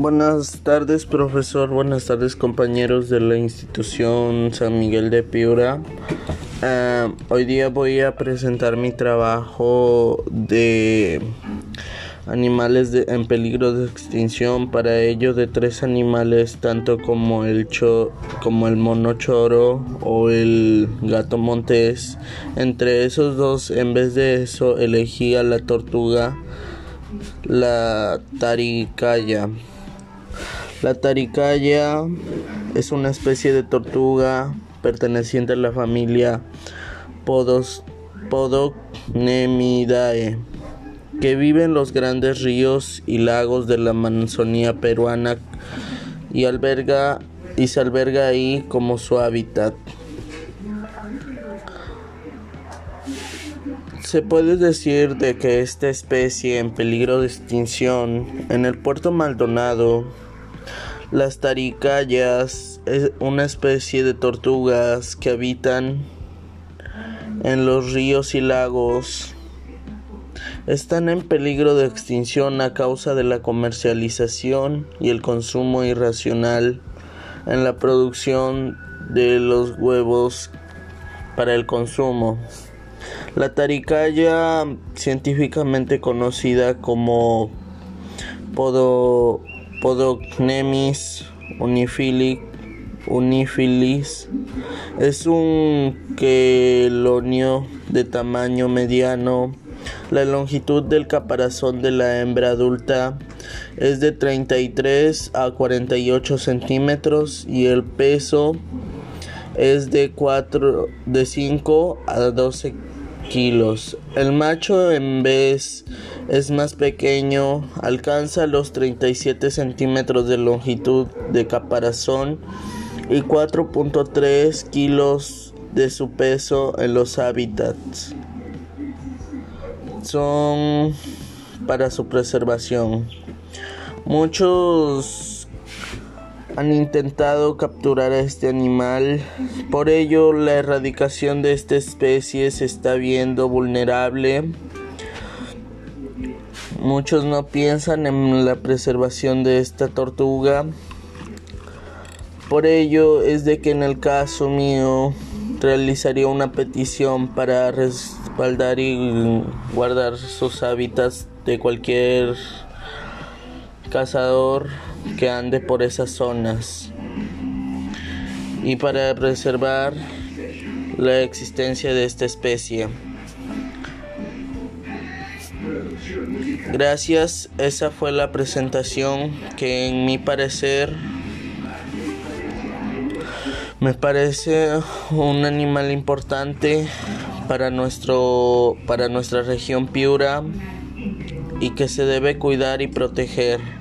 Buenas tardes, profesor. Buenas tardes, compañeros de la institución San Miguel de Piura. Uh, hoy día voy a presentar mi trabajo de animales de, en peligro de extinción. Para ello, de tres animales, tanto como el, cho, como el mono choro o el gato montés. Entre esos dos, en vez de eso, elegí a la tortuga, la taricaya. La taricaya es una especie de tortuga perteneciente a la familia Podocnemidae que vive en los grandes ríos y lagos de la Amazonía peruana y alberga y se alberga ahí como su hábitat. Se puede decir de que esta especie en peligro de extinción en el puerto Maldonado las taricayas es una especie de tortugas que habitan en los ríos y lagos. Están en peligro de extinción a causa de la comercialización y el consumo irracional en la producción de los huevos para el consumo. La taricaya, científicamente conocida como Podo Podocnemis unifilis es un quelonio de tamaño mediano. La longitud del caparazón de la hembra adulta es de 33 a 48 centímetros y el peso es de 4 de 5 a 12 kilos. El macho en vez es más pequeño, alcanza los 37 centímetros de longitud de caparazón y 4.3 kilos de su peso en los hábitats. Son para su preservación. Muchos han intentado capturar a este animal, por ello la erradicación de esta especie se está viendo vulnerable. Muchos no piensan en la preservación de esta tortuga. Por ello es de que en el caso mío realizaría una petición para respaldar y guardar sus hábitats de cualquier cazador que ande por esas zonas y para preservar la existencia de esta especie. Gracias, esa fue la presentación que en mi parecer me parece un animal importante para nuestro para nuestra región Piura y que se debe cuidar y proteger.